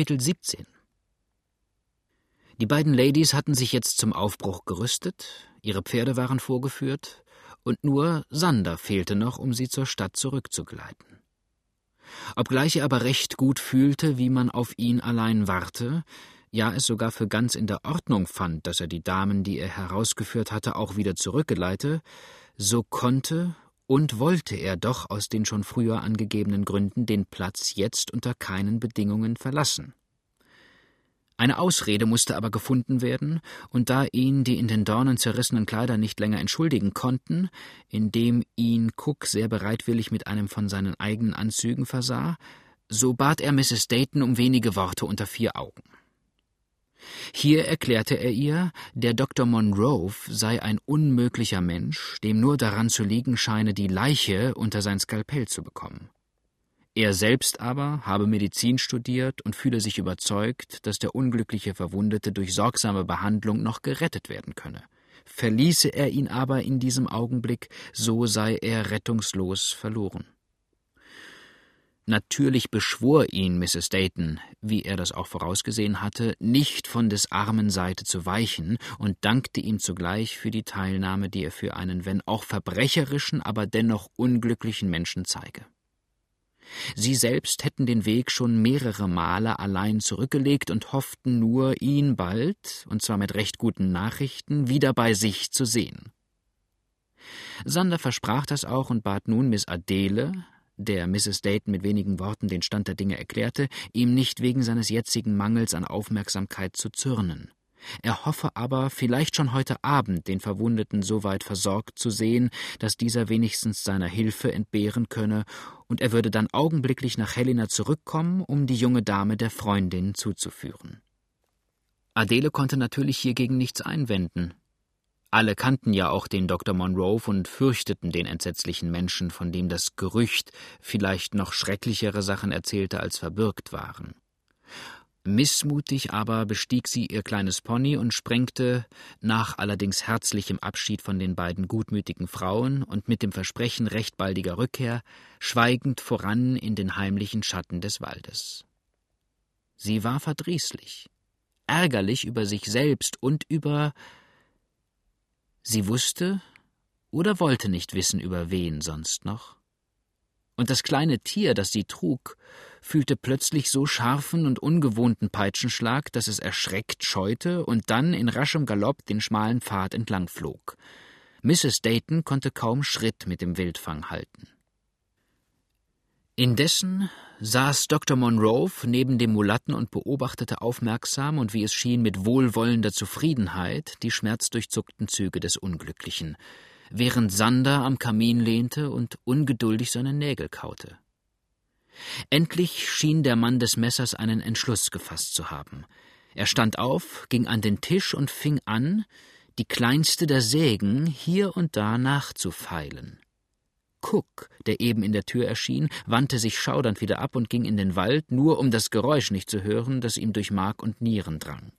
Kapitel 17 Die beiden Ladies hatten sich jetzt zum Aufbruch gerüstet, ihre Pferde waren vorgeführt, und nur Sander fehlte noch, um sie zur Stadt zurückzugeleiten. Obgleich er aber recht gut fühlte, wie man auf ihn allein warte, ja es sogar für ganz in der Ordnung fand, dass er die Damen, die er herausgeführt hatte, auch wieder zurückgeleite, so konnte und wollte er doch aus den schon früher angegebenen Gründen den Platz jetzt unter keinen Bedingungen verlassen. Eine Ausrede musste aber gefunden werden, und da ihn die in den Dornen zerrissenen Kleider nicht länger entschuldigen konnten, indem ihn Cook sehr bereitwillig mit einem von seinen eigenen Anzügen versah, so bat er Mrs. Dayton um wenige Worte unter vier Augen. Hier erklärte er ihr, der Dr. Monroe sei ein unmöglicher Mensch, dem nur daran zu liegen scheine, die Leiche unter sein Skalpell zu bekommen. Er selbst aber habe Medizin studiert und fühle sich überzeugt, dass der unglückliche Verwundete durch sorgsame Behandlung noch gerettet werden könne. Verließe er ihn aber in diesem Augenblick, so sei er rettungslos verloren. Natürlich beschwor ihn Mrs. Dayton, wie er das auch vorausgesehen hatte, nicht von des armen Seite zu weichen und dankte ihm zugleich für die Teilnahme, die er für einen, wenn auch verbrecherischen, aber dennoch unglücklichen Menschen zeige. Sie selbst hätten den Weg schon mehrere Male allein zurückgelegt und hofften nur, ihn bald, und zwar mit recht guten Nachrichten, wieder bei sich zu sehen. Sander versprach das auch und bat nun Miss Adele, der Mrs. Dayton mit wenigen Worten den Stand der Dinge erklärte, ihm nicht wegen seines jetzigen Mangels an Aufmerksamkeit zu zürnen. Er hoffe aber, vielleicht schon heute Abend den Verwundeten so weit versorgt zu sehen, dass dieser wenigstens seiner Hilfe entbehren könne, und er würde dann augenblicklich nach Helena zurückkommen, um die junge Dame der Freundin zuzuführen. Adele konnte natürlich hiergegen nichts einwenden. Alle kannten ja auch den Dr. Monroe und fürchteten den entsetzlichen Menschen, von dem das Gerücht vielleicht noch schrecklichere Sachen erzählte, als verbürgt waren. Missmutig aber bestieg sie ihr kleines Pony und sprengte, nach allerdings herzlichem Abschied von den beiden gutmütigen Frauen und mit dem Versprechen recht baldiger Rückkehr, schweigend voran in den heimlichen Schatten des Waldes. Sie war verdrießlich, ärgerlich über sich selbst und über Sie wusste oder wollte nicht wissen, über wen sonst noch. Und das kleine Tier, das sie trug, fühlte plötzlich so scharfen und ungewohnten Peitschenschlag, dass es erschreckt scheute und dann in raschem Galopp den schmalen Pfad entlang flog. Mrs. Dayton konnte kaum Schritt mit dem Wildfang halten. Indessen saß Dr. Monroe neben dem Mulatten und beobachtete aufmerksam und wie es schien mit wohlwollender Zufriedenheit die schmerzdurchzuckten Züge des Unglücklichen, während Sander am Kamin lehnte und ungeduldig seine Nägel kaute. Endlich schien der Mann des Messers einen Entschluss gefasst zu haben. Er stand auf, ging an den Tisch und fing an, die kleinste der Sägen hier und da nachzufeilen. Cook, der eben in der Tür erschien, wandte sich schaudernd wieder ab und ging in den Wald, nur um das Geräusch nicht zu hören, das ihm durch Mark und Nieren drang.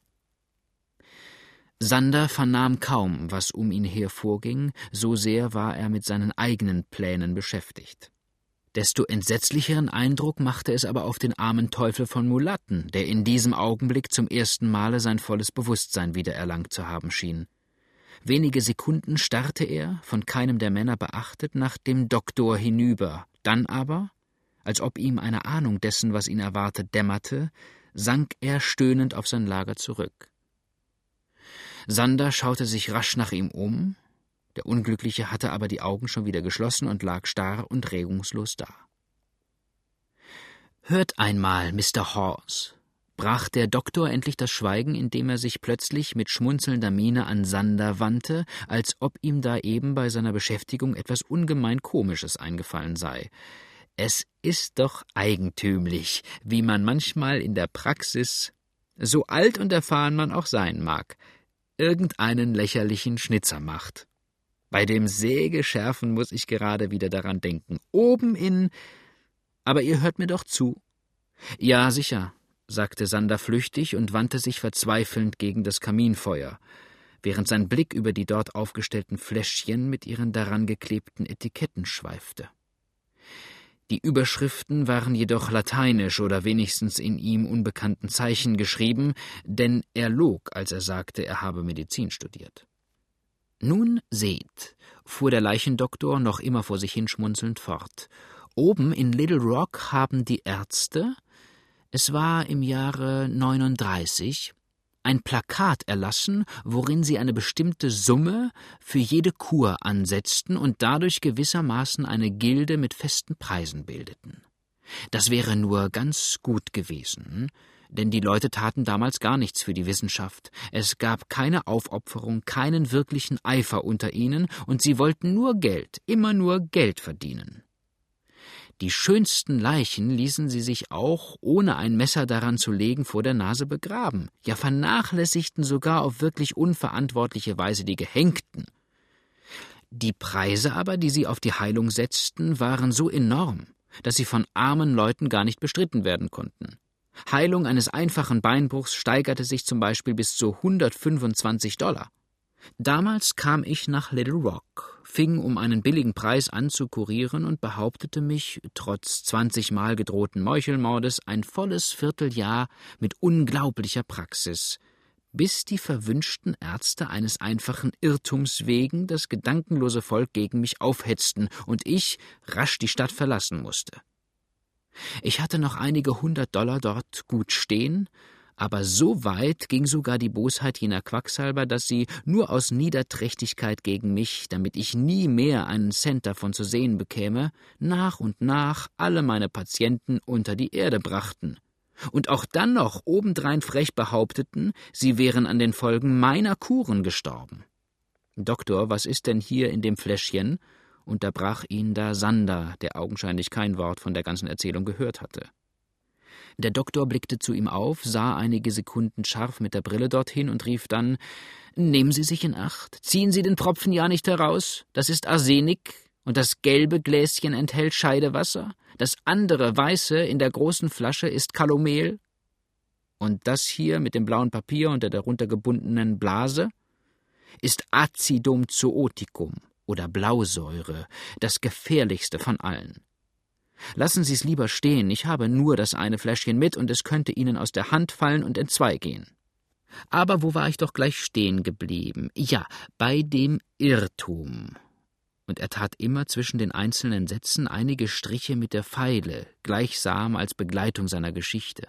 Sander vernahm kaum, was um ihn her vorging, so sehr war er mit seinen eigenen Plänen beschäftigt. Desto entsetzlicheren Eindruck machte es aber auf den armen Teufel von Mulatten, der in diesem Augenblick zum ersten Male sein volles Bewusstsein wiedererlangt zu haben schien. Wenige Sekunden starrte er, von keinem der Männer beachtet, nach dem Doktor hinüber, dann aber, als ob ihm eine Ahnung dessen, was ihn erwartet, dämmerte, sank er stöhnend auf sein Lager zurück. Sander schaute sich rasch nach ihm um, der Unglückliche hatte aber die Augen schon wieder geschlossen und lag starr und regungslos da. Hört einmal, Mr. Hawes, brach der Doktor endlich das Schweigen, indem er sich plötzlich mit schmunzelnder Miene an Sander wandte, als ob ihm da eben bei seiner Beschäftigung etwas ungemein Komisches eingefallen sei. Es ist doch eigentümlich, wie man manchmal in der Praxis, so alt und erfahren man auch sein mag, irgendeinen lächerlichen Schnitzer macht. Bei dem Sägeschärfen muss ich gerade wieder daran denken. Oben in. Aber ihr hört mir doch zu. Ja, sicher, sagte Sander flüchtig und wandte sich verzweifelnd gegen das Kaminfeuer, während sein Blick über die dort aufgestellten Fläschchen mit ihren daran geklebten Etiketten schweifte. Die Überschriften waren jedoch lateinisch oder wenigstens in ihm unbekannten Zeichen geschrieben, denn er log, als er sagte, er habe Medizin studiert. Nun seht, fuhr der Leichendoktor noch immer vor sich hinschmunzelnd fort, oben in Little Rock haben die Ärzte, es war im Jahre 39, ein Plakat erlassen, worin sie eine bestimmte Summe für jede Kur ansetzten und dadurch gewissermaßen eine Gilde mit festen Preisen bildeten. Das wäre nur ganz gut gewesen, denn die Leute taten damals gar nichts für die Wissenschaft. Es gab keine Aufopferung, keinen wirklichen Eifer unter ihnen, und sie wollten nur Geld, immer nur Geld verdienen. Die schönsten Leichen ließen sie sich auch, ohne ein Messer daran zu legen, vor der Nase begraben, ja vernachlässigten sogar auf wirklich unverantwortliche Weise die Gehängten. Die Preise aber, die sie auf die Heilung setzten, waren so enorm, dass sie von armen Leuten gar nicht bestritten werden konnten. Heilung eines einfachen Beinbruchs steigerte sich zum Beispiel bis zu 125 Dollar. Damals kam ich nach Little Rock, fing um einen billigen Preis an zu kurieren und behauptete mich, trotz zwanzigmal gedrohten Meuchelmordes, ein volles Vierteljahr mit unglaublicher Praxis, bis die verwünschten Ärzte eines einfachen Irrtums wegen das gedankenlose Volk gegen mich aufhetzten und ich rasch die Stadt verlassen musste. Ich hatte noch einige hundert Dollar dort gut stehen, aber so weit ging sogar die Bosheit jener Quacksalber, dass sie nur aus Niederträchtigkeit gegen mich, damit ich nie mehr einen Cent davon zu sehen bekäme, nach und nach alle meine Patienten unter die Erde brachten. Und auch dann noch obendrein frech behaupteten, sie wären an den Folgen meiner Kuren gestorben. Doktor, was ist denn hier in dem Fläschchen? unterbrach ihn da Sander, der augenscheinlich kein Wort von der ganzen Erzählung gehört hatte. Der Doktor blickte zu ihm auf, sah einige Sekunden scharf mit der Brille dorthin und rief dann Nehmen Sie sich in Acht, ziehen Sie den Tropfen ja nicht heraus, das ist Arsenik, und das gelbe Gläschen enthält Scheidewasser, das andere weiße in der großen Flasche ist Kalomel, und das hier mit dem blauen Papier und der darunter gebundenen Blase ist Acidum zooticum oder Blausäure, das gefährlichste von allen. Lassen Sie's lieber stehen, ich habe nur das eine Fläschchen mit, und es könnte Ihnen aus der Hand fallen und entzweigehen. Aber wo war ich doch gleich stehen geblieben? Ja, bei dem Irrtum. Und er tat immer zwischen den einzelnen Sätzen einige Striche mit der Feile, gleichsam als Begleitung seiner Geschichte.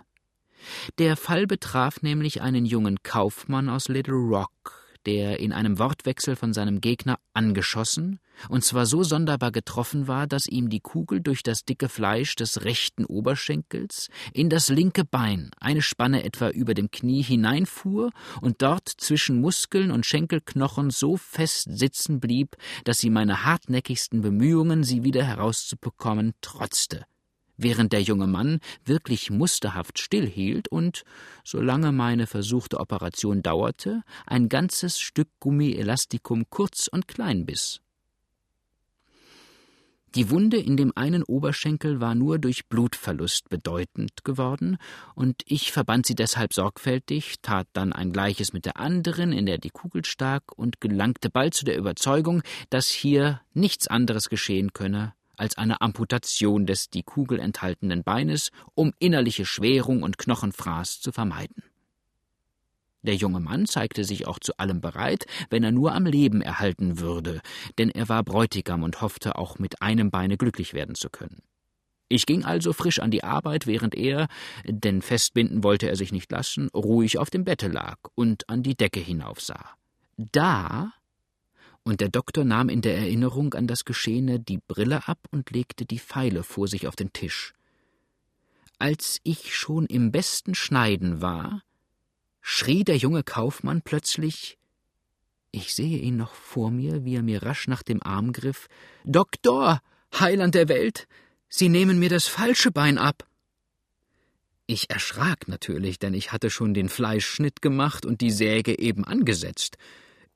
Der Fall betraf nämlich einen jungen Kaufmann aus Little Rock, der in einem Wortwechsel von seinem Gegner angeschossen, und zwar so sonderbar getroffen war, dass ihm die Kugel durch das dicke Fleisch des rechten Oberschenkels in das linke Bein, eine Spanne etwa über dem Knie hineinfuhr und dort zwischen Muskeln und Schenkelknochen so fest sitzen blieb, dass sie meine hartnäckigsten Bemühungen, sie wieder herauszubekommen, trotzte während der junge Mann wirklich musterhaft stillhielt und, solange meine versuchte Operation dauerte, ein ganzes Stück Gummielastikum kurz und klein biss. Die Wunde in dem einen Oberschenkel war nur durch Blutverlust bedeutend geworden, und ich verband sie deshalb sorgfältig, tat dann ein gleiches mit der anderen, in der die Kugel stak, und gelangte bald zu der Überzeugung, dass hier nichts anderes geschehen könne als eine Amputation des die Kugel enthaltenen Beines, um innerliche Schwerung und Knochenfraß zu vermeiden. Der junge Mann zeigte sich auch zu allem bereit, wenn er nur am Leben erhalten würde, denn er war Bräutigam und hoffte auch mit einem Beine glücklich werden zu können. Ich ging also frisch an die Arbeit, während er, denn festbinden wollte er sich nicht lassen, ruhig auf dem Bette lag und an die Decke hinaufsah. Da und der Doktor nahm in der Erinnerung an das Geschehene die Brille ab und legte die Pfeile vor sich auf den Tisch. Als ich schon im besten Schneiden war, schrie der junge Kaufmann plötzlich ich sehe ihn noch vor mir, wie er mir rasch nach dem Arm griff Doktor, Heiland der Welt, Sie nehmen mir das falsche Bein ab. Ich erschrak natürlich, denn ich hatte schon den Fleischschnitt gemacht und die Säge eben angesetzt.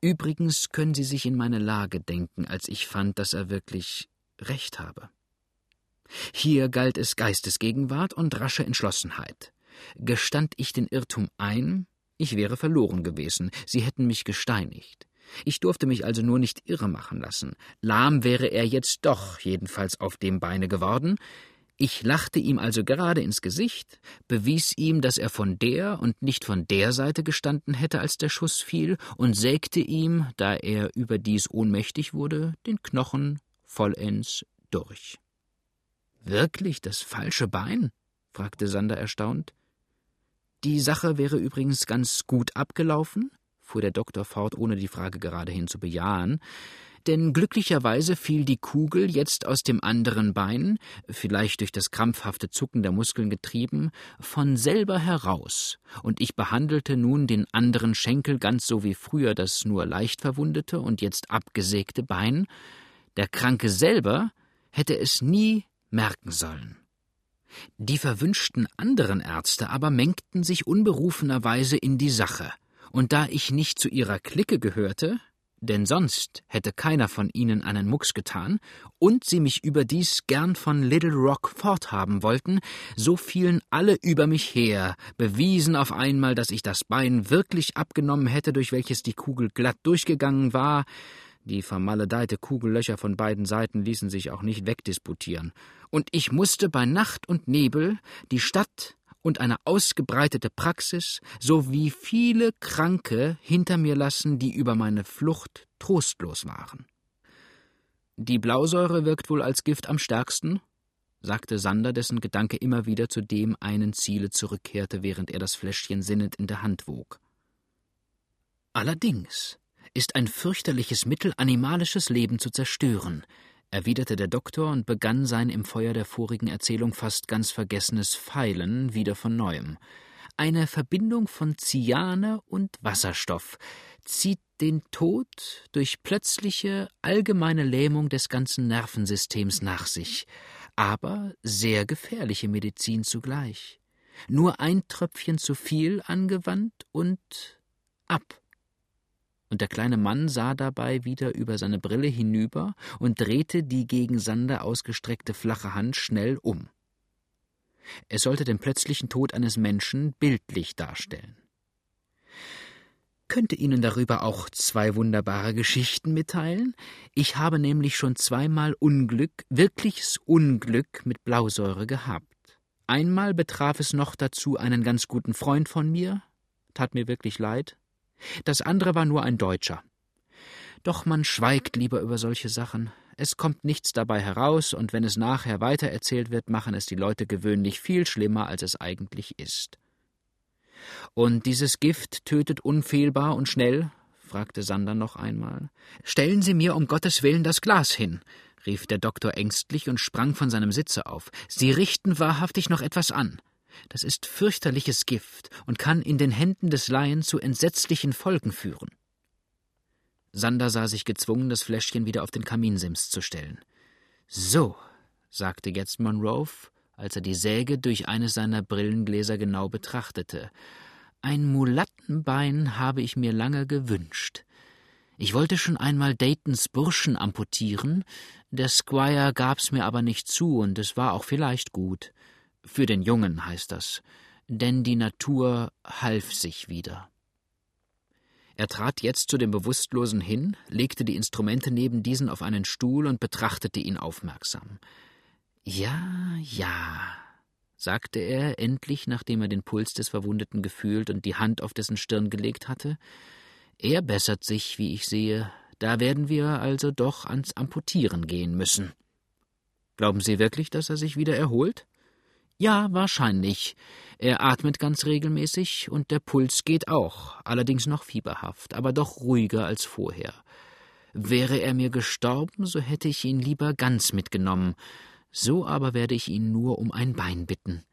Übrigens können Sie sich in meine Lage denken, als ich fand, dass er wirklich recht habe. Hier galt es Geistesgegenwart und rasche Entschlossenheit. Gestand ich den Irrtum ein, ich wäre verloren gewesen, sie hätten mich gesteinigt. Ich durfte mich also nur nicht irre machen lassen. Lahm wäre er jetzt doch, jedenfalls auf dem Beine geworden. Ich lachte ihm also gerade ins Gesicht, bewies ihm, dass er von der und nicht von der Seite gestanden hätte, als der Schuss fiel, und sägte ihm, da er überdies ohnmächtig wurde, den Knochen vollends durch. Wirklich das falsche Bein? fragte Sander erstaunt. Die Sache wäre übrigens ganz gut abgelaufen, fuhr der Doktor fort, ohne die Frage geradehin zu bejahen, denn glücklicherweise fiel die Kugel jetzt aus dem anderen Bein, vielleicht durch das krampfhafte Zucken der Muskeln getrieben, von selber heraus, und ich behandelte nun den anderen Schenkel ganz so wie früher das nur leicht verwundete und jetzt abgesägte Bein. Der Kranke selber hätte es nie merken sollen. Die verwünschten anderen Ärzte aber mengten sich unberufenerweise in die Sache, und da ich nicht zu ihrer Clique gehörte, denn sonst hätte keiner von ihnen einen Mucks getan, und sie mich überdies gern von Little Rock forthaben wollten, so fielen alle über mich her, bewiesen auf einmal, dass ich das Bein wirklich abgenommen hätte, durch welches die Kugel glatt durchgegangen war, die vermaledeite Kugellöcher von beiden Seiten ließen sich auch nicht wegdisputieren, und ich musste bei Nacht und Nebel die Stadt und eine ausgebreitete Praxis sowie viele Kranke hinter mir lassen, die über meine Flucht trostlos waren. Die Blausäure wirkt wohl als Gift am stärksten, sagte Sander, dessen Gedanke immer wieder zu dem einen Ziele zurückkehrte, während er das Fläschchen sinnend in der Hand wog. Allerdings ist ein fürchterliches Mittel, animalisches Leben zu zerstören, erwiderte der Doktor und begann sein im Feuer der vorigen Erzählung fast ganz vergessenes Pfeilen wieder von neuem. Eine Verbindung von Cyane und Wasserstoff zieht den Tod durch plötzliche allgemeine Lähmung des ganzen Nervensystems nach sich, aber sehr gefährliche Medizin zugleich. Nur ein Tröpfchen zu viel angewandt und ab und der kleine Mann sah dabei wieder über seine Brille hinüber und drehte die gegen Sander ausgestreckte flache Hand schnell um. Es sollte den plötzlichen Tod eines Menschen bildlich darstellen. Könnte Ihnen darüber auch zwei wunderbare Geschichten mitteilen? Ich habe nämlich schon zweimal Unglück, wirkliches Unglück mit Blausäure gehabt. Einmal betraf es noch dazu einen ganz guten Freund von mir, tat mir wirklich leid, das andere war nur ein Deutscher. Doch man schweigt lieber über solche Sachen. Es kommt nichts dabei heraus, und wenn es nachher weitererzählt wird, machen es die Leute gewöhnlich viel schlimmer, als es eigentlich ist. Und dieses Gift tötet unfehlbar und schnell? fragte Sander noch einmal. Stellen Sie mir um Gottes Willen das Glas hin, rief der Doktor ängstlich und sprang von seinem Sitze auf. Sie richten wahrhaftig noch etwas an. Das ist fürchterliches Gift und kann in den Händen des Laien zu entsetzlichen Folgen führen. Sander sah sich gezwungen, das Fläschchen wieder auf den Kaminsims zu stellen. So, sagte jetzt Monroe, als er die Säge durch eines seiner Brillengläser genau betrachtete. Ein Mulattenbein habe ich mir lange gewünscht. Ich wollte schon einmal Daytons Burschen amputieren, der Squire gab's mir aber nicht zu, und es war auch vielleicht gut. Für den Jungen heißt das, denn die Natur half sich wieder. Er trat jetzt zu dem Bewusstlosen hin, legte die Instrumente neben diesen auf einen Stuhl und betrachtete ihn aufmerksam. Ja, ja, sagte er endlich, nachdem er den Puls des Verwundeten gefühlt und die Hand auf dessen Stirn gelegt hatte. Er bessert sich, wie ich sehe. Da werden wir also doch ans Amputieren gehen müssen. Glauben Sie wirklich, dass er sich wieder erholt? Ja, wahrscheinlich. Er atmet ganz regelmäßig und der Puls geht auch, allerdings noch fieberhaft, aber doch ruhiger als vorher. Wäre er mir gestorben, so hätte ich ihn lieber ganz mitgenommen. So aber werde ich ihn nur um ein Bein bitten.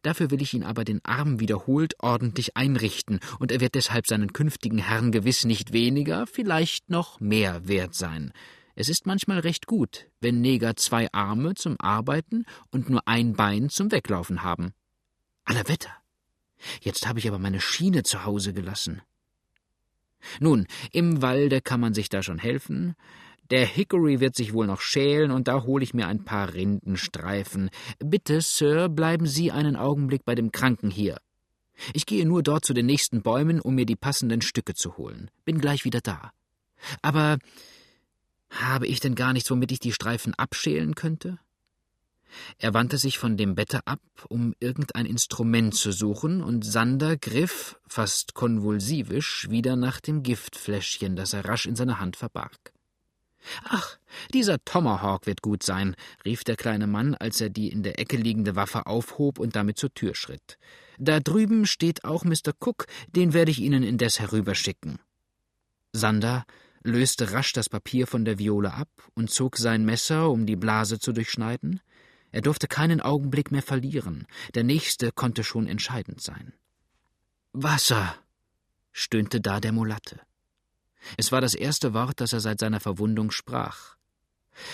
Dafür will ich ihn aber den Arm wiederholt ordentlich einrichten, und er wird deshalb seinen künftigen Herrn gewiss nicht weniger, vielleicht noch mehr wert sein. Es ist manchmal recht gut, wenn Neger zwei Arme zum Arbeiten und nur ein Bein zum Weglaufen haben. Aller Wetter. Jetzt habe ich aber meine Schiene zu Hause gelassen. Nun, im Walde kann man sich da schon helfen. Der Hickory wird sich wohl noch schälen, und da hole ich mir ein paar Rindenstreifen. Bitte, Sir, bleiben Sie einen Augenblick bei dem Kranken hier. Ich gehe nur dort zu den nächsten Bäumen, um mir die passenden Stücke zu holen. Bin gleich wieder da. Aber habe ich denn gar nichts, womit ich die Streifen abschälen könnte? Er wandte sich von dem Bette ab, um irgendein Instrument zu suchen, und Sander griff, fast konvulsivisch, wieder nach dem Giftfläschchen, das er rasch in seiner Hand verbarg. Ach, dieser Tomahawk wird gut sein, rief der kleine Mann, als er die in der Ecke liegende Waffe aufhob und damit zur Tür schritt. Da drüben steht auch Mr. Cook, den werde ich Ihnen indes herüberschicken. Sander löste rasch das Papier von der Viole ab und zog sein Messer, um die Blase zu durchschneiden. Er durfte keinen Augenblick mehr verlieren, der nächste konnte schon entscheidend sein. Wasser, stöhnte da der Mulatte. Es war das erste Wort, das er seit seiner Verwundung sprach.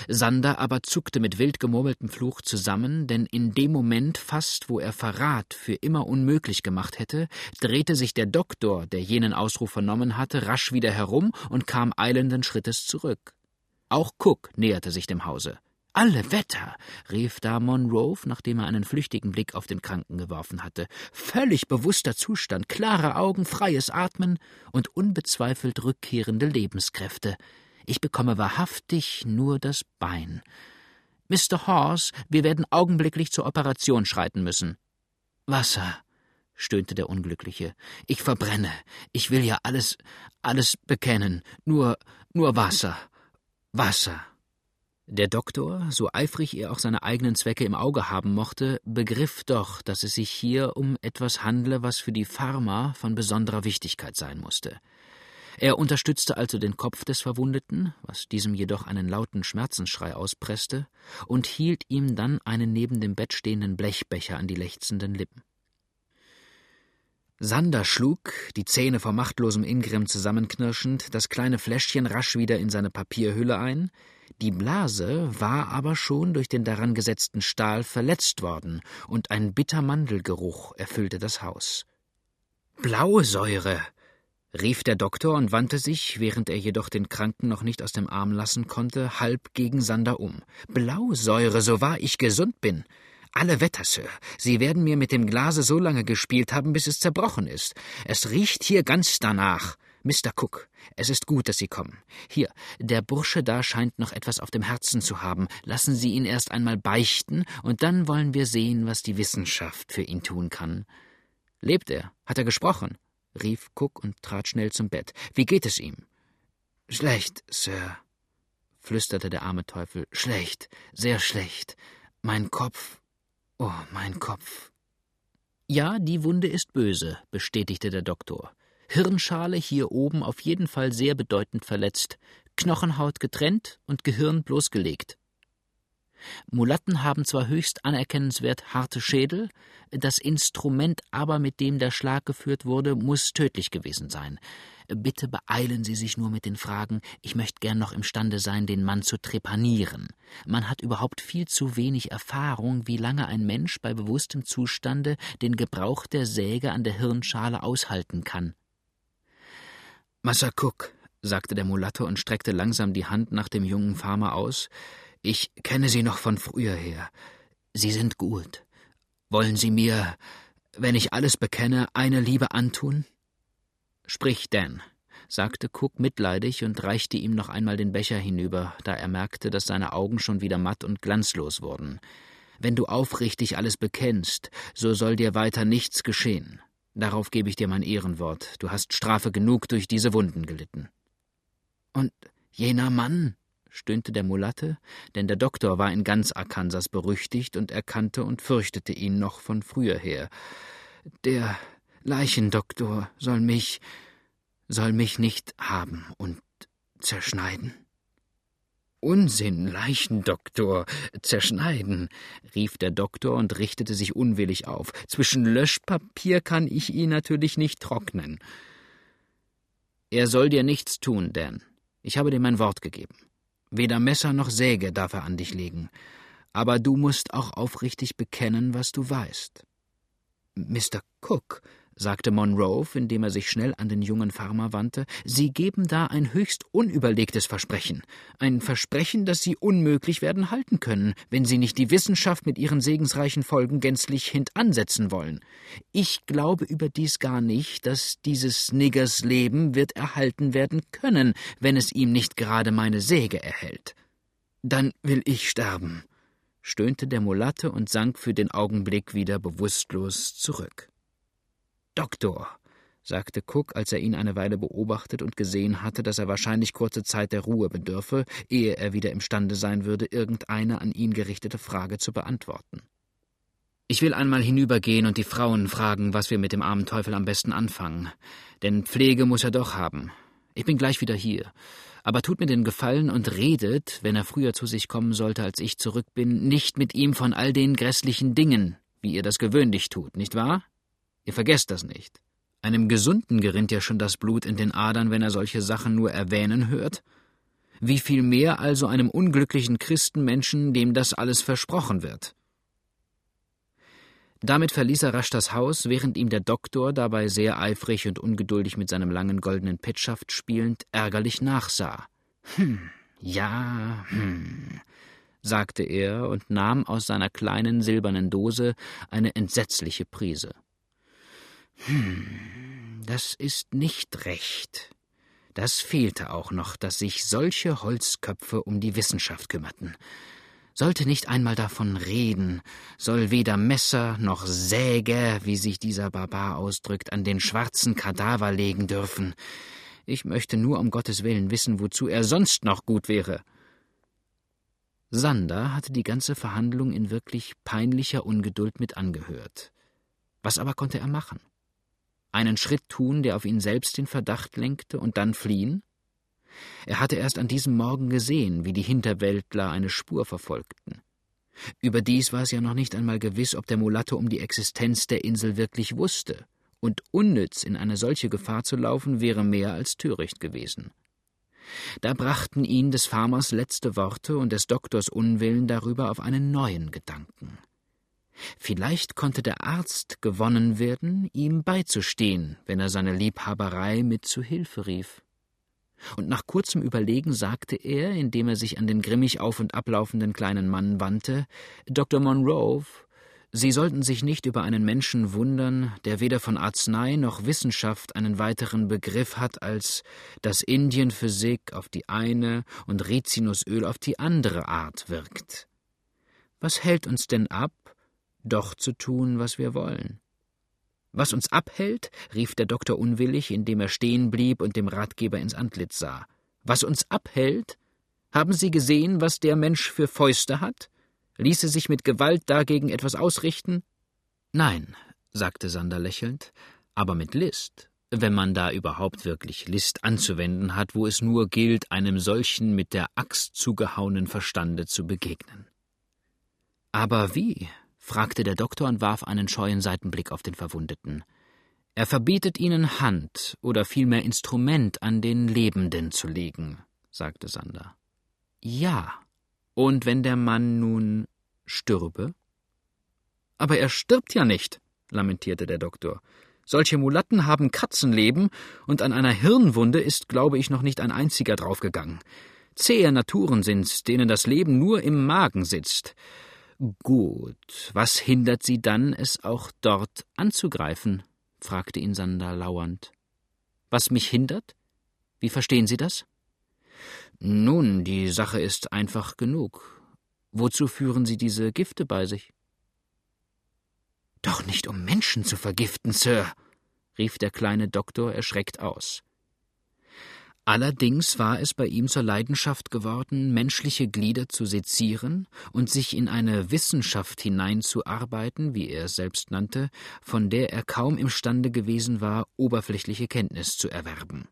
Sander aber zuckte mit wild gemurmeltem Fluch zusammen, denn in dem Moment fast, wo er Verrat für immer unmöglich gemacht hätte, drehte sich der Doktor, der jenen Ausruf vernommen hatte, rasch wieder herum und kam eilenden Schrittes zurück. Auch Cook näherte sich dem Hause. Alle Wetter, rief da Monroe, nachdem er einen flüchtigen Blick auf den Kranken geworfen hatte. Völlig bewusster Zustand, klare Augen, freies Atmen und unbezweifelt rückkehrende Lebenskräfte. Ich bekomme wahrhaftig nur das Bein. Mr. Hawes, wir werden augenblicklich zur Operation schreiten müssen. Wasser, stöhnte der Unglückliche. Ich verbrenne. Ich will ja alles, alles bekennen. Nur, nur Wasser. Wasser. Der Doktor, so eifrig er auch seine eigenen Zwecke im Auge haben mochte, begriff doch, dass es sich hier um etwas handle, was für die Pharma von besonderer Wichtigkeit sein musste. Er unterstützte also den Kopf des Verwundeten, was diesem jedoch einen lauten Schmerzensschrei auspresste, und hielt ihm dann einen neben dem Bett stehenden Blechbecher an die lechzenden Lippen. Sander schlug, die Zähne vor machtlosem Ingrimm zusammenknirschend, das kleine Fläschchen rasch wieder in seine Papierhülle ein, die Blase war aber schon durch den daran gesetzten Stahl verletzt worden, und ein bitter Mandelgeruch erfüllte das Haus. Blausäure, rief der Doktor und wandte sich, während er jedoch den Kranken noch nicht aus dem Arm lassen konnte, halb gegen Sander um. Blausäure, so wahr ich gesund bin. Alle Wetter, Sir. Sie werden mir mit dem Glase so lange gespielt haben, bis es zerbrochen ist. Es riecht hier ganz danach. Mr. Cook, es ist gut, dass Sie kommen. Hier, der Bursche da scheint noch etwas auf dem Herzen zu haben. Lassen Sie ihn erst einmal beichten, und dann wollen wir sehen, was die Wissenschaft für ihn tun kann. Lebt er? Hat er gesprochen? Rief Cook und trat schnell zum Bett. Wie geht es ihm? Schlecht, Sir, flüsterte der arme Teufel. Schlecht, sehr schlecht. Mein Kopf. Oh, mein Kopf. Ja, die Wunde ist böse, bestätigte der Doktor. Hirnschale hier oben auf jeden Fall sehr bedeutend verletzt, Knochenhaut getrennt und Gehirn bloßgelegt. Mulatten haben zwar höchst anerkennenswert harte Schädel, das Instrument aber, mit dem der Schlag geführt wurde, muss tödlich gewesen sein. Bitte beeilen Sie sich nur mit den Fragen, ich möchte gern noch imstande sein, den Mann zu trepanieren. Man hat überhaupt viel zu wenig Erfahrung, wie lange ein Mensch bei bewusstem Zustande den Gebrauch der Säge an der Hirnschale aushalten kann. Massa Cook, sagte der Mulatte und streckte langsam die Hand nach dem jungen Farmer aus, ich kenne Sie noch von früher her. Sie sind gut. Wollen Sie mir, wenn ich alles bekenne, eine Liebe antun? Sprich, Dan, sagte Cook mitleidig und reichte ihm noch einmal den Becher hinüber, da er merkte, dass seine Augen schon wieder matt und glanzlos wurden. Wenn du aufrichtig alles bekennst, so soll dir weiter nichts geschehen. Darauf gebe ich dir mein Ehrenwort. Du hast Strafe genug durch diese Wunden gelitten. Und jener Mann, stöhnte der Mulatte, denn der Doktor war in ganz Arkansas berüchtigt und erkannte und fürchtete ihn noch von früher her. Der Leichendoktor soll mich, soll mich nicht haben und zerschneiden. Unsinn, Leichendoktor, zerschneiden, rief der Doktor und richtete sich unwillig auf. Zwischen Löschpapier kann ich ihn natürlich nicht trocknen. Er soll dir nichts tun, Dan. Ich habe dir mein Wort gegeben. Weder Messer noch Säge darf er an dich legen. Aber du musst auch aufrichtig bekennen, was du weißt. Mr. Cook, sagte Monroe, indem er sich schnell an den jungen Farmer wandte, Sie geben da ein höchst unüberlegtes Versprechen. Ein Versprechen, das Sie unmöglich werden halten können, wenn Sie nicht die Wissenschaft mit ihren segensreichen Folgen gänzlich hintansetzen wollen. Ich glaube überdies gar nicht, dass dieses Niggers Leben wird erhalten werden können, wenn es ihm nicht gerade meine Säge erhält. Dann will ich sterben, stöhnte der Mulatte und sank für den Augenblick wieder bewusstlos zurück. Doktor, sagte Cook, als er ihn eine Weile beobachtet und gesehen hatte, dass er wahrscheinlich kurze Zeit der Ruhe bedürfe, ehe er wieder imstande sein würde, irgendeine an ihn gerichtete Frage zu beantworten. Ich will einmal hinübergehen und die Frauen fragen, was wir mit dem armen Teufel am besten anfangen. Denn Pflege muss er doch haben. Ich bin gleich wieder hier. Aber tut mir den Gefallen und redet, wenn er früher zu sich kommen sollte, als ich zurück bin, nicht mit ihm von all den grässlichen Dingen, wie ihr das gewöhnlich tut, nicht wahr? Ihr vergesst das nicht. Einem Gesunden gerinnt ja schon das Blut in den Adern, wenn er solche Sachen nur erwähnen hört. Wie viel mehr also einem unglücklichen Christenmenschen, dem das alles versprochen wird. Damit verließ er rasch das Haus, während ihm der Doktor, dabei sehr eifrig und ungeduldig mit seinem langen goldenen Petschaft spielend, ärgerlich nachsah. Hm, ja, hm, sagte er und nahm aus seiner kleinen silbernen Dose eine entsetzliche Prise. Hm, das ist nicht recht. Das fehlte auch noch, dass sich solche Holzköpfe um die Wissenschaft kümmerten. Sollte nicht einmal davon reden, soll weder Messer noch Säge, wie sich dieser Barbar ausdrückt, an den schwarzen Kadaver legen dürfen. Ich möchte nur um Gottes Willen wissen, wozu er sonst noch gut wäre. Sander hatte die ganze Verhandlung in wirklich peinlicher Ungeduld mit angehört. Was aber konnte er machen? Einen Schritt tun, der auf ihn selbst den Verdacht lenkte, und dann fliehen? Er hatte erst an diesem Morgen gesehen, wie die Hinterwäldler eine Spur verfolgten. Überdies war es ja noch nicht einmal gewiss, ob der Mulatte um die Existenz der Insel wirklich wusste, und unnütz in eine solche Gefahr zu laufen, wäre mehr als töricht gewesen. Da brachten ihn des Farmers letzte Worte und des Doktors Unwillen darüber auf einen neuen Gedanken. Vielleicht konnte der Arzt gewonnen werden, ihm beizustehen, wenn er seine Liebhaberei mit zu Hilfe rief. Und nach kurzem Überlegen sagte er, indem er sich an den grimmig auf und ablaufenden kleinen Mann wandte, Dr. Monroe, Sie sollten sich nicht über einen Menschen wundern, der weder von Arznei noch Wissenschaft einen weiteren Begriff hat als dass Indienphysik auf die eine und Rizinusöl auf die andere Art wirkt. Was hält uns denn ab, doch zu tun, was wir wollen. Was uns abhält, rief der Doktor unwillig, indem er stehen blieb und dem Ratgeber ins Antlitz sah. Was uns abhält? Haben Sie gesehen, was der Mensch für Fäuste hat? Ließe sich mit Gewalt dagegen etwas ausrichten? Nein, sagte Sander lächelnd, aber mit List, wenn man da überhaupt wirklich List anzuwenden hat, wo es nur gilt, einem solchen mit der Axt zugehauenen Verstande zu begegnen. Aber wie? Fragte der Doktor und warf einen scheuen Seitenblick auf den Verwundeten. Er verbietet Ihnen Hand oder vielmehr Instrument an den Lebenden zu legen, sagte Sander. Ja. Und wenn der Mann nun stürbe? Aber er stirbt ja nicht, lamentierte der Doktor. Solche Mulatten haben Katzenleben, und an einer Hirnwunde ist, glaube ich, noch nicht ein einziger draufgegangen. Zähe Naturen sind's, denen das Leben nur im Magen sitzt. Gut, was hindert Sie dann, es auch dort anzugreifen? fragte ihn Sander lauernd. Was mich hindert? Wie verstehen Sie das? Nun, die Sache ist einfach genug. Wozu führen Sie diese Gifte bei sich? Doch nicht um Menschen zu vergiften, Sir, rief der kleine Doktor erschreckt aus. Allerdings war es bei ihm zur Leidenschaft geworden, menschliche Glieder zu sezieren und sich in eine Wissenschaft hineinzuarbeiten, wie er es selbst nannte, von der er kaum imstande gewesen war, oberflächliche Kenntnis zu erwerben.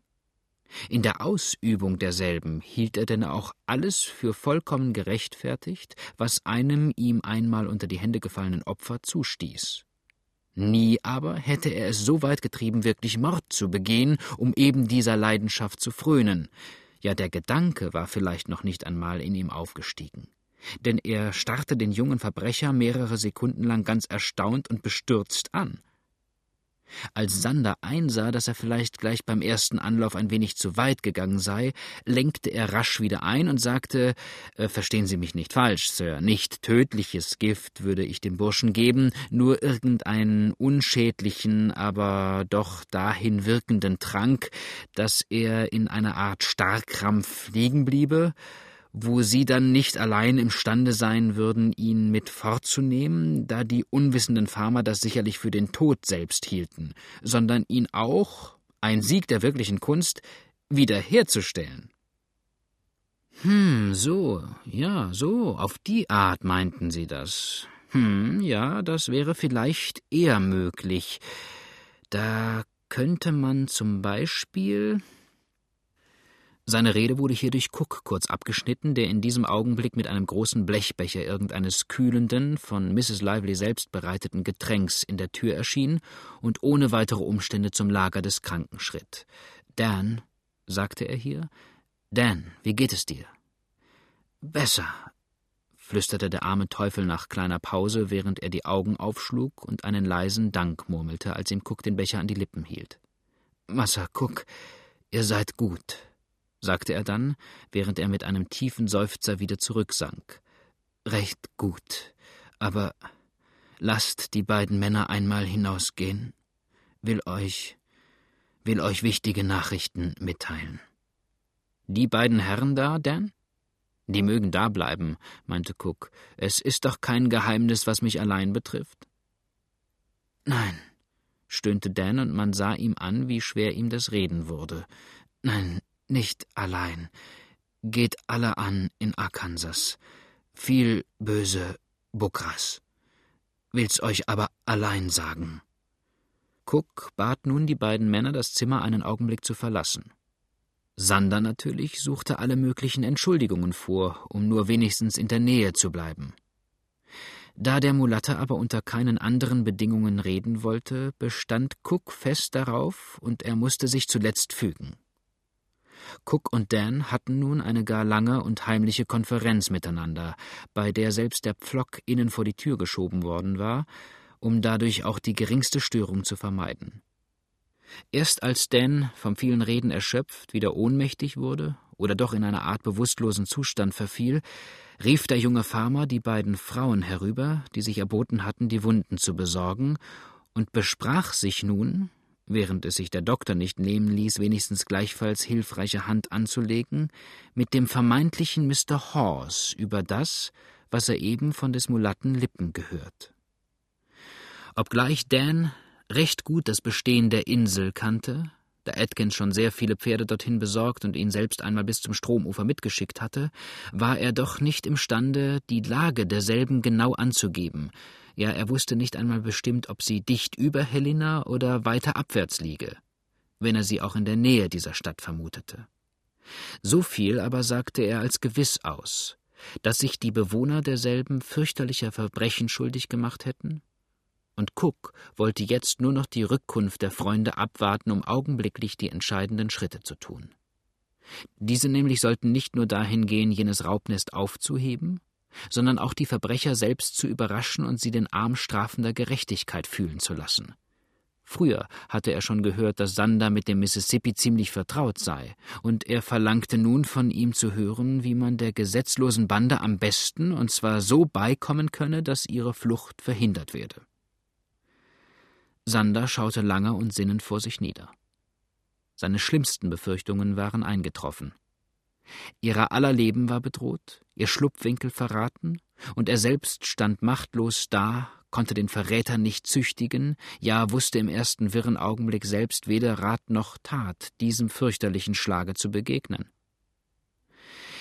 In der Ausübung derselben hielt er denn auch alles für vollkommen gerechtfertigt, was einem ihm einmal unter die Hände gefallenen Opfer zustieß. Nie aber hätte er es so weit getrieben, wirklich Mord zu begehen, um eben dieser Leidenschaft zu frönen. Ja, der Gedanke war vielleicht noch nicht einmal in ihm aufgestiegen. Denn er starrte den jungen Verbrecher mehrere Sekunden lang ganz erstaunt und bestürzt an. Als Sander einsah, dass er vielleicht gleich beim ersten Anlauf ein wenig zu weit gegangen sei, lenkte er rasch wieder ein und sagte äh, Verstehen Sie mich nicht falsch, Sir, nicht tödliches Gift würde ich dem Burschen geben, nur irgendeinen unschädlichen, aber doch dahin wirkenden Trank, dass er in einer Art Starrkrampf liegen bliebe, wo sie dann nicht allein imstande sein würden, ihn mit fortzunehmen, da die unwissenden Farmer das sicherlich für den Tod selbst hielten, sondern ihn auch, ein Sieg der wirklichen Kunst, wiederherzustellen. Hm, so, ja, so, auf die Art meinten Sie das. Hm, ja, das wäre vielleicht eher möglich. Da könnte man zum Beispiel. Seine Rede wurde hier durch Cook kurz abgeschnitten, der in diesem Augenblick mit einem großen Blechbecher irgendeines kühlenden, von Mrs. Lively selbst bereiteten Getränks in der Tür erschien und ohne weitere Umstände zum Lager des Kranken schritt. Dan, sagte er hier, Dan, wie geht es dir? Besser, flüsterte der arme Teufel nach kleiner Pause, während er die Augen aufschlug und einen leisen Dank murmelte, als ihm Cook den Becher an die Lippen hielt. Massa Cook, ihr seid gut, sagte er dann, während er mit einem tiefen Seufzer wieder zurücksank. Recht gut, aber lasst die beiden Männer einmal hinausgehen. Will euch, will euch wichtige Nachrichten mitteilen. Die beiden Herren da, Dan? Die mögen da bleiben, meinte Cook. Es ist doch kein Geheimnis, was mich allein betrifft. Nein, stöhnte Dan, und man sah ihm an, wie schwer ihm das Reden wurde. Nein, nicht allein. Geht alle an in Arkansas. Viel böse Bukras. Will's euch aber allein sagen. Cook bat nun die beiden Männer, das Zimmer einen Augenblick zu verlassen. Sander natürlich suchte alle möglichen Entschuldigungen vor, um nur wenigstens in der Nähe zu bleiben. Da der Mulatte aber unter keinen anderen Bedingungen reden wollte, bestand Cook fest darauf, und er musste sich zuletzt fügen. Cook und Dan hatten nun eine gar lange und heimliche Konferenz miteinander, bei der selbst der Pflock innen vor die Tür geschoben worden war, um dadurch auch die geringste Störung zu vermeiden. Erst als Dan, vom vielen Reden erschöpft, wieder ohnmächtig wurde oder doch in einer Art bewusstlosen Zustand verfiel, rief der junge Farmer die beiden Frauen herüber, die sich erboten hatten, die Wunden zu besorgen, und besprach sich nun, während es sich der Doktor nicht nehmen ließ, wenigstens gleichfalls hilfreiche Hand anzulegen, mit dem vermeintlichen Mr. Hawes über das, was er eben von des Mulatten Lippen gehört. Obgleich Dan recht gut das Bestehen der Insel kannte, da Atkins schon sehr viele Pferde dorthin besorgt und ihn selbst einmal bis zum Stromufer mitgeschickt hatte, war er doch nicht imstande, die Lage derselben genau anzugeben. Ja, er wusste nicht einmal bestimmt, ob sie dicht über Helena oder weiter abwärts liege, wenn er sie auch in der Nähe dieser Stadt vermutete. So viel aber sagte er als gewiss aus, dass sich die Bewohner derselben fürchterlicher Verbrechen schuldig gemacht hätten, und Cook wollte jetzt nur noch die Rückkunft der Freunde abwarten, um augenblicklich die entscheidenden Schritte zu tun. Diese nämlich sollten nicht nur dahin gehen, jenes Raubnest aufzuheben, sondern auch die Verbrecher selbst zu überraschen und sie den Arm strafender Gerechtigkeit fühlen zu lassen. Früher hatte er schon gehört, dass Sander mit dem Mississippi ziemlich vertraut sei, und er verlangte nun von ihm zu hören, wie man der gesetzlosen Bande am besten, und zwar so beikommen könne, dass ihre Flucht verhindert werde. Sander schaute lange und sinnend vor sich nieder. Seine schlimmsten Befürchtungen waren eingetroffen. Ihrer aller Leben war bedroht, ihr Schlupfwinkel verraten, und er selbst stand machtlos da, konnte den Verräter nicht züchtigen, ja wusste im ersten wirren Augenblick selbst weder Rat noch Tat, diesem fürchterlichen Schlage zu begegnen.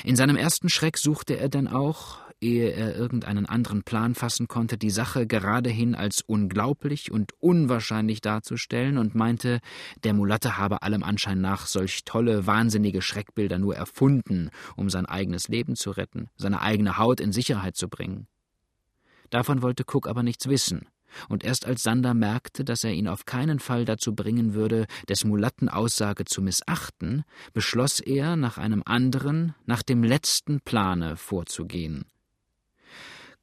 In seinem ersten Schreck suchte er denn auch, ehe er irgendeinen anderen Plan fassen konnte, die Sache geradehin als unglaublich und unwahrscheinlich darzustellen und meinte, der Mulatte habe allem Anschein nach solch tolle, wahnsinnige Schreckbilder nur erfunden, um sein eigenes Leben zu retten, seine eigene Haut in Sicherheit zu bringen. Davon wollte Cook aber nichts wissen, und erst als Sander merkte, dass er ihn auf keinen Fall dazu bringen würde, des Mulatten Aussage zu missachten, beschloss er, nach einem anderen, nach dem letzten Plane vorzugehen.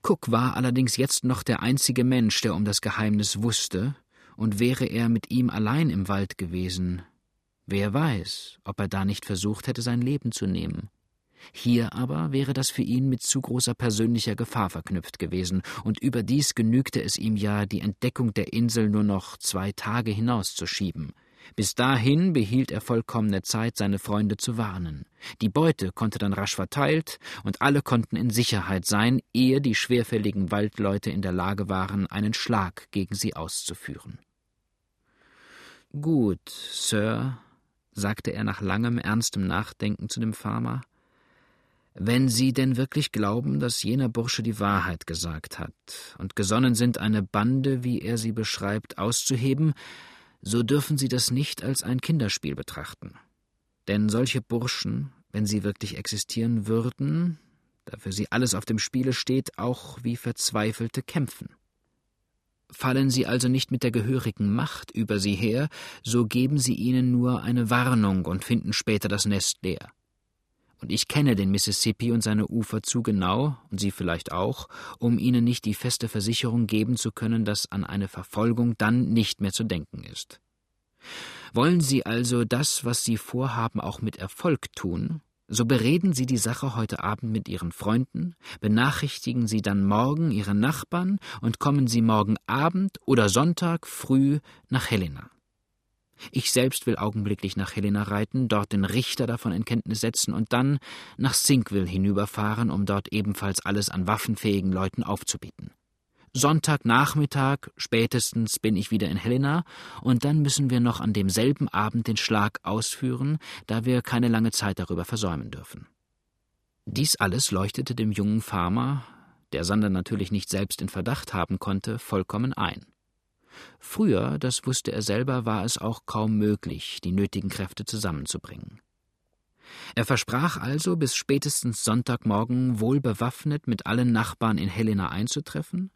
Cook war allerdings jetzt noch der einzige Mensch, der um das Geheimnis wusste, und wäre er mit ihm allein im Wald gewesen, wer weiß, ob er da nicht versucht hätte, sein Leben zu nehmen. Hier aber wäre das für ihn mit zu großer persönlicher Gefahr verknüpft gewesen, und überdies genügte es ihm ja, die Entdeckung der Insel nur noch zwei Tage hinauszuschieben. Bis dahin behielt er vollkommene Zeit, seine Freunde zu warnen. Die Beute konnte dann rasch verteilt und alle konnten in Sicherheit sein, ehe die schwerfälligen Waldleute in der Lage waren, einen Schlag gegen sie auszuführen. Gut, Sir, sagte er nach langem, ernstem Nachdenken zu dem Farmer, wenn Sie denn wirklich glauben, dass jener Bursche die Wahrheit gesagt hat und gesonnen sind, eine Bande, wie er sie beschreibt, auszuheben, so dürfen Sie das nicht als ein Kinderspiel betrachten. Denn solche Burschen, wenn sie wirklich existieren würden, da für sie alles auf dem Spiele steht, auch wie Verzweifelte kämpfen. Fallen sie also nicht mit der gehörigen Macht über sie her, so geben sie ihnen nur eine Warnung und finden später das Nest leer. Und ich kenne den Mississippi und seine Ufer zu genau, und Sie vielleicht auch, um Ihnen nicht die feste Versicherung geben zu können, dass an eine Verfolgung dann nicht mehr zu denken ist. Wollen Sie also das, was Sie vorhaben, auch mit Erfolg tun, so bereden Sie die Sache heute Abend mit Ihren Freunden, benachrichtigen Sie dann morgen Ihre Nachbarn und kommen Sie morgen Abend oder Sonntag früh nach Helena. Ich selbst will augenblicklich nach Helena reiten, dort den Richter davon in Kenntnis setzen und dann nach Sinkville hinüberfahren, um dort ebenfalls alles an waffenfähigen Leuten aufzubieten. Sonntagnachmittag spätestens bin ich wieder in Helena, und dann müssen wir noch an demselben Abend den Schlag ausführen, da wir keine lange Zeit darüber versäumen dürfen. Dies alles leuchtete dem jungen Farmer, der Sander natürlich nicht selbst in Verdacht haben konnte, vollkommen ein. Früher, das wusste er selber, war es auch kaum möglich, die nötigen Kräfte zusammenzubringen. Er versprach also, bis spätestens Sonntagmorgen wohl bewaffnet mit allen Nachbarn in Helena einzutreffen,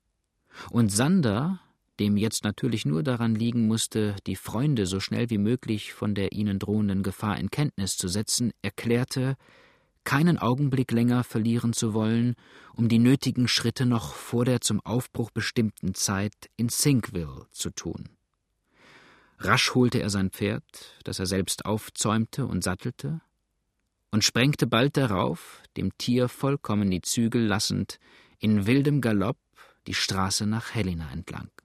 und Sander, dem jetzt natürlich nur daran liegen musste, die Freunde so schnell wie möglich von der ihnen drohenden Gefahr in Kenntnis zu setzen, erklärte, keinen Augenblick länger verlieren zu wollen, um die nötigen Schritte noch vor der zum Aufbruch bestimmten Zeit in Sinkville zu tun. Rasch holte er sein Pferd, das er selbst aufzäumte und sattelte, und sprengte bald darauf, dem Tier vollkommen die Zügel lassend, in wildem Galopp die Straße nach Helena entlang.